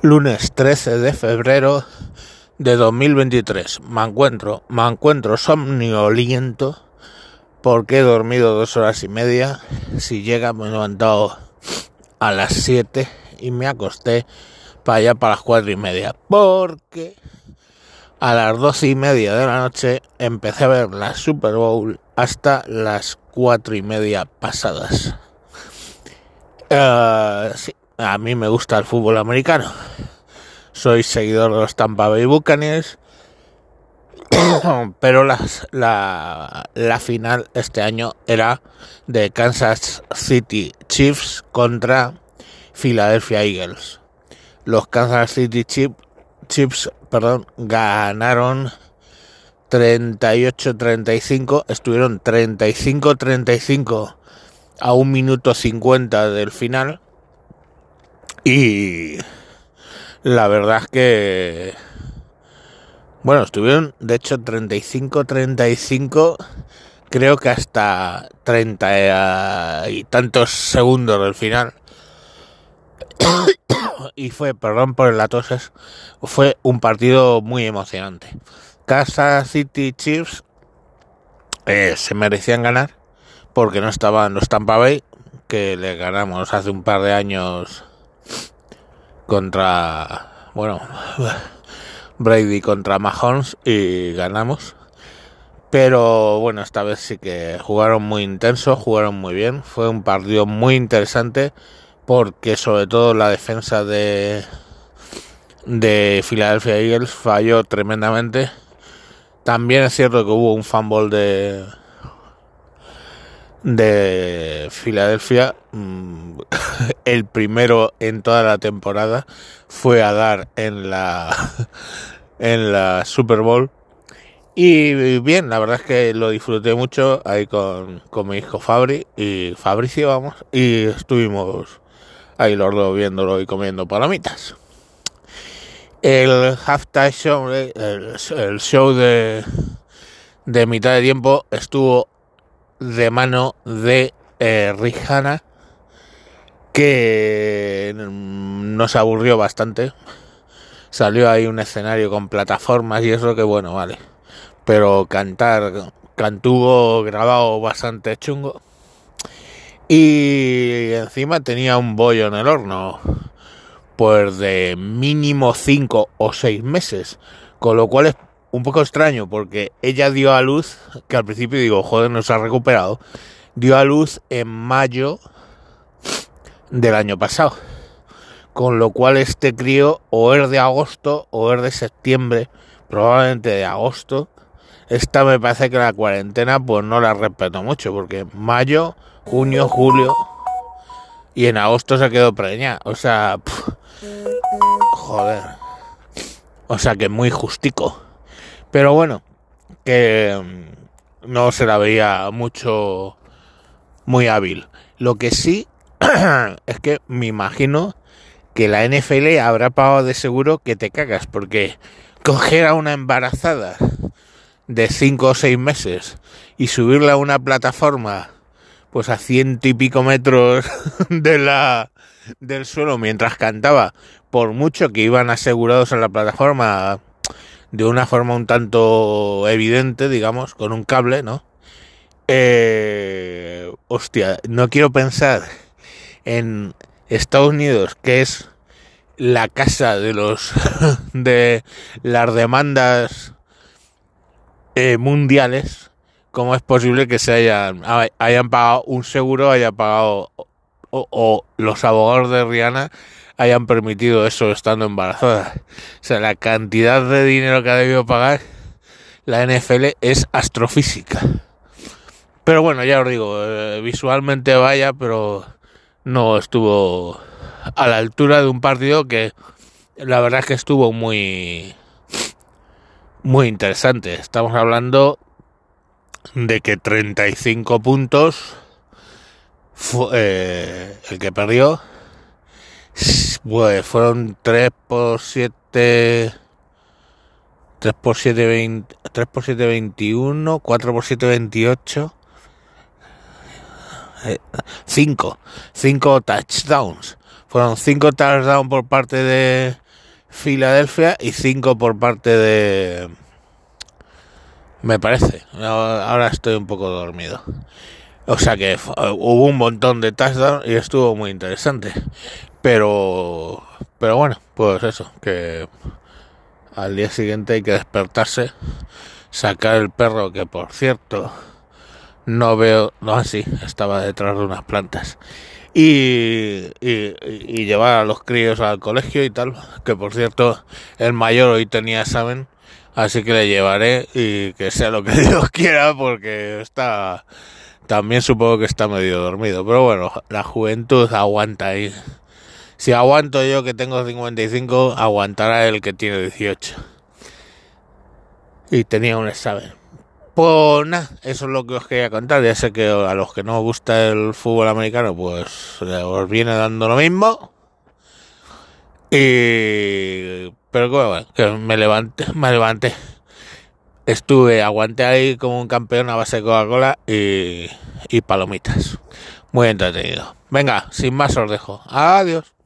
Lunes 13 de febrero de 2023. Me encuentro, me encuentro somnoliento porque he dormido dos horas y media. Si llega, me he levantado a las 7 y me acosté para allá para las cuatro y media. Porque a las doce y media de la noche empecé a ver la Super Bowl hasta las cuatro y media pasadas. Uh, sí, a mí me gusta el fútbol americano. Soy seguidor de los Tampa Bay Buccaneers. Pero la, la final este año era de Kansas City Chiefs contra Philadelphia Eagles. Los Kansas City Chiefs, Chiefs perdón, ganaron 38-35, estuvieron 35-35 a un minuto 50 del final y la verdad es que, bueno, estuvieron de hecho 35-35, creo que hasta 30 y tantos segundos del final. y fue, perdón por el latoses, fue un partido muy emocionante. Casa City Chiefs eh, se merecían ganar porque no estaban los Tampa Bay, que le ganamos hace un par de años contra, bueno, Brady contra Mahomes y ganamos. Pero bueno, esta vez sí que jugaron muy intenso, jugaron muy bien. Fue un partido muy interesante porque sobre todo la defensa de de Philadelphia Eagles falló tremendamente. También es cierto que hubo un fumble de de Filadelfia, mm, el primero en toda la temporada, fue a dar en la en la Super Bowl. Y bien, la verdad es que lo disfruté mucho ahí con, con mi hijo Fabri y Fabricio, vamos, y estuvimos ahí los dos viéndolo y comiendo palomitas. El halftime show, el, el show de, de mitad de tiempo estuvo de mano de eh, Rihanna que nos aburrió bastante. Salió ahí un escenario con plataformas y eso que bueno, vale. Pero cantar, cantuvo grabado bastante chungo. Y encima tenía un bollo en el horno. Pues de mínimo 5 o 6 meses. Con lo cual es un poco extraño porque ella dio a luz, que al principio digo, joder, no se ha recuperado, dio a luz en mayo del año pasado. Con lo cual este crío o es de agosto o es de septiembre, probablemente de agosto. Esta me parece que la cuarentena pues no la respeto mucho porque mayo, junio, julio y en agosto se quedó preñada. O sea, joder. O sea que muy justico. Pero bueno, que mm, no se la veía mucho muy hábil. Lo que sí es que me imagino que la NFL habrá pagado de seguro que te cagas, porque coger a una embarazada de 5 o 6 meses y subirla a una plataforma pues a ciento y pico metros de la del suelo mientras cantaba, por mucho que iban asegurados en la plataforma de una forma un tanto evidente, digamos, con un cable, ¿no? Eh, hostia, no quiero pensar en Estados Unidos, que es la casa de los de las demandas eh, mundiales, ¿cómo es posible que se hayan, hayan pagado un seguro, haya pagado o, los abogados de Rihanna hayan permitido eso estando embarazada. O sea, la cantidad de dinero que ha debido pagar la NFL es astrofísica. Pero bueno, ya os digo, eh, visualmente vaya, pero no estuvo a la altura de un partido que la verdad es que estuvo muy muy interesante. Estamos hablando de que 35 puntos fue eh, el que perdió pues fueron 3 por 7. 3 por 7, 20, 3 por 7, 21. 4 por 7, 28. 5. 5 touchdowns. Fueron 5 touchdowns por parte de, Filadelfia y 5 por parte de... Me parece. Ahora estoy un poco dormido. O sea que hubo un montón de touchdowns y estuvo muy interesante. Pero, pero bueno, pues eso, que al día siguiente hay que despertarse, sacar el perro, que por cierto, no veo, no así, estaba detrás de unas plantas. Y, y, llevar a los críos al colegio y tal, que por cierto, el mayor hoy tenía examen, así que le llevaré y que sea lo que Dios quiera, porque está, también supongo que está medio dormido, pero bueno, la juventud aguanta ahí. Si aguanto yo que tengo 55, aguantará el que tiene 18. Y tenía un examen. Pues nada, eso es lo que os quería contar. Ya sé que a los que no os gusta el fútbol americano, pues os viene dando lo mismo. Y... Pero bueno, que me levanté, me levanté. Estuve, aguanté ahí como un campeón a base de Coca-Cola y, y palomitas. Muy entretenido. Venga, sin más os dejo. Adiós.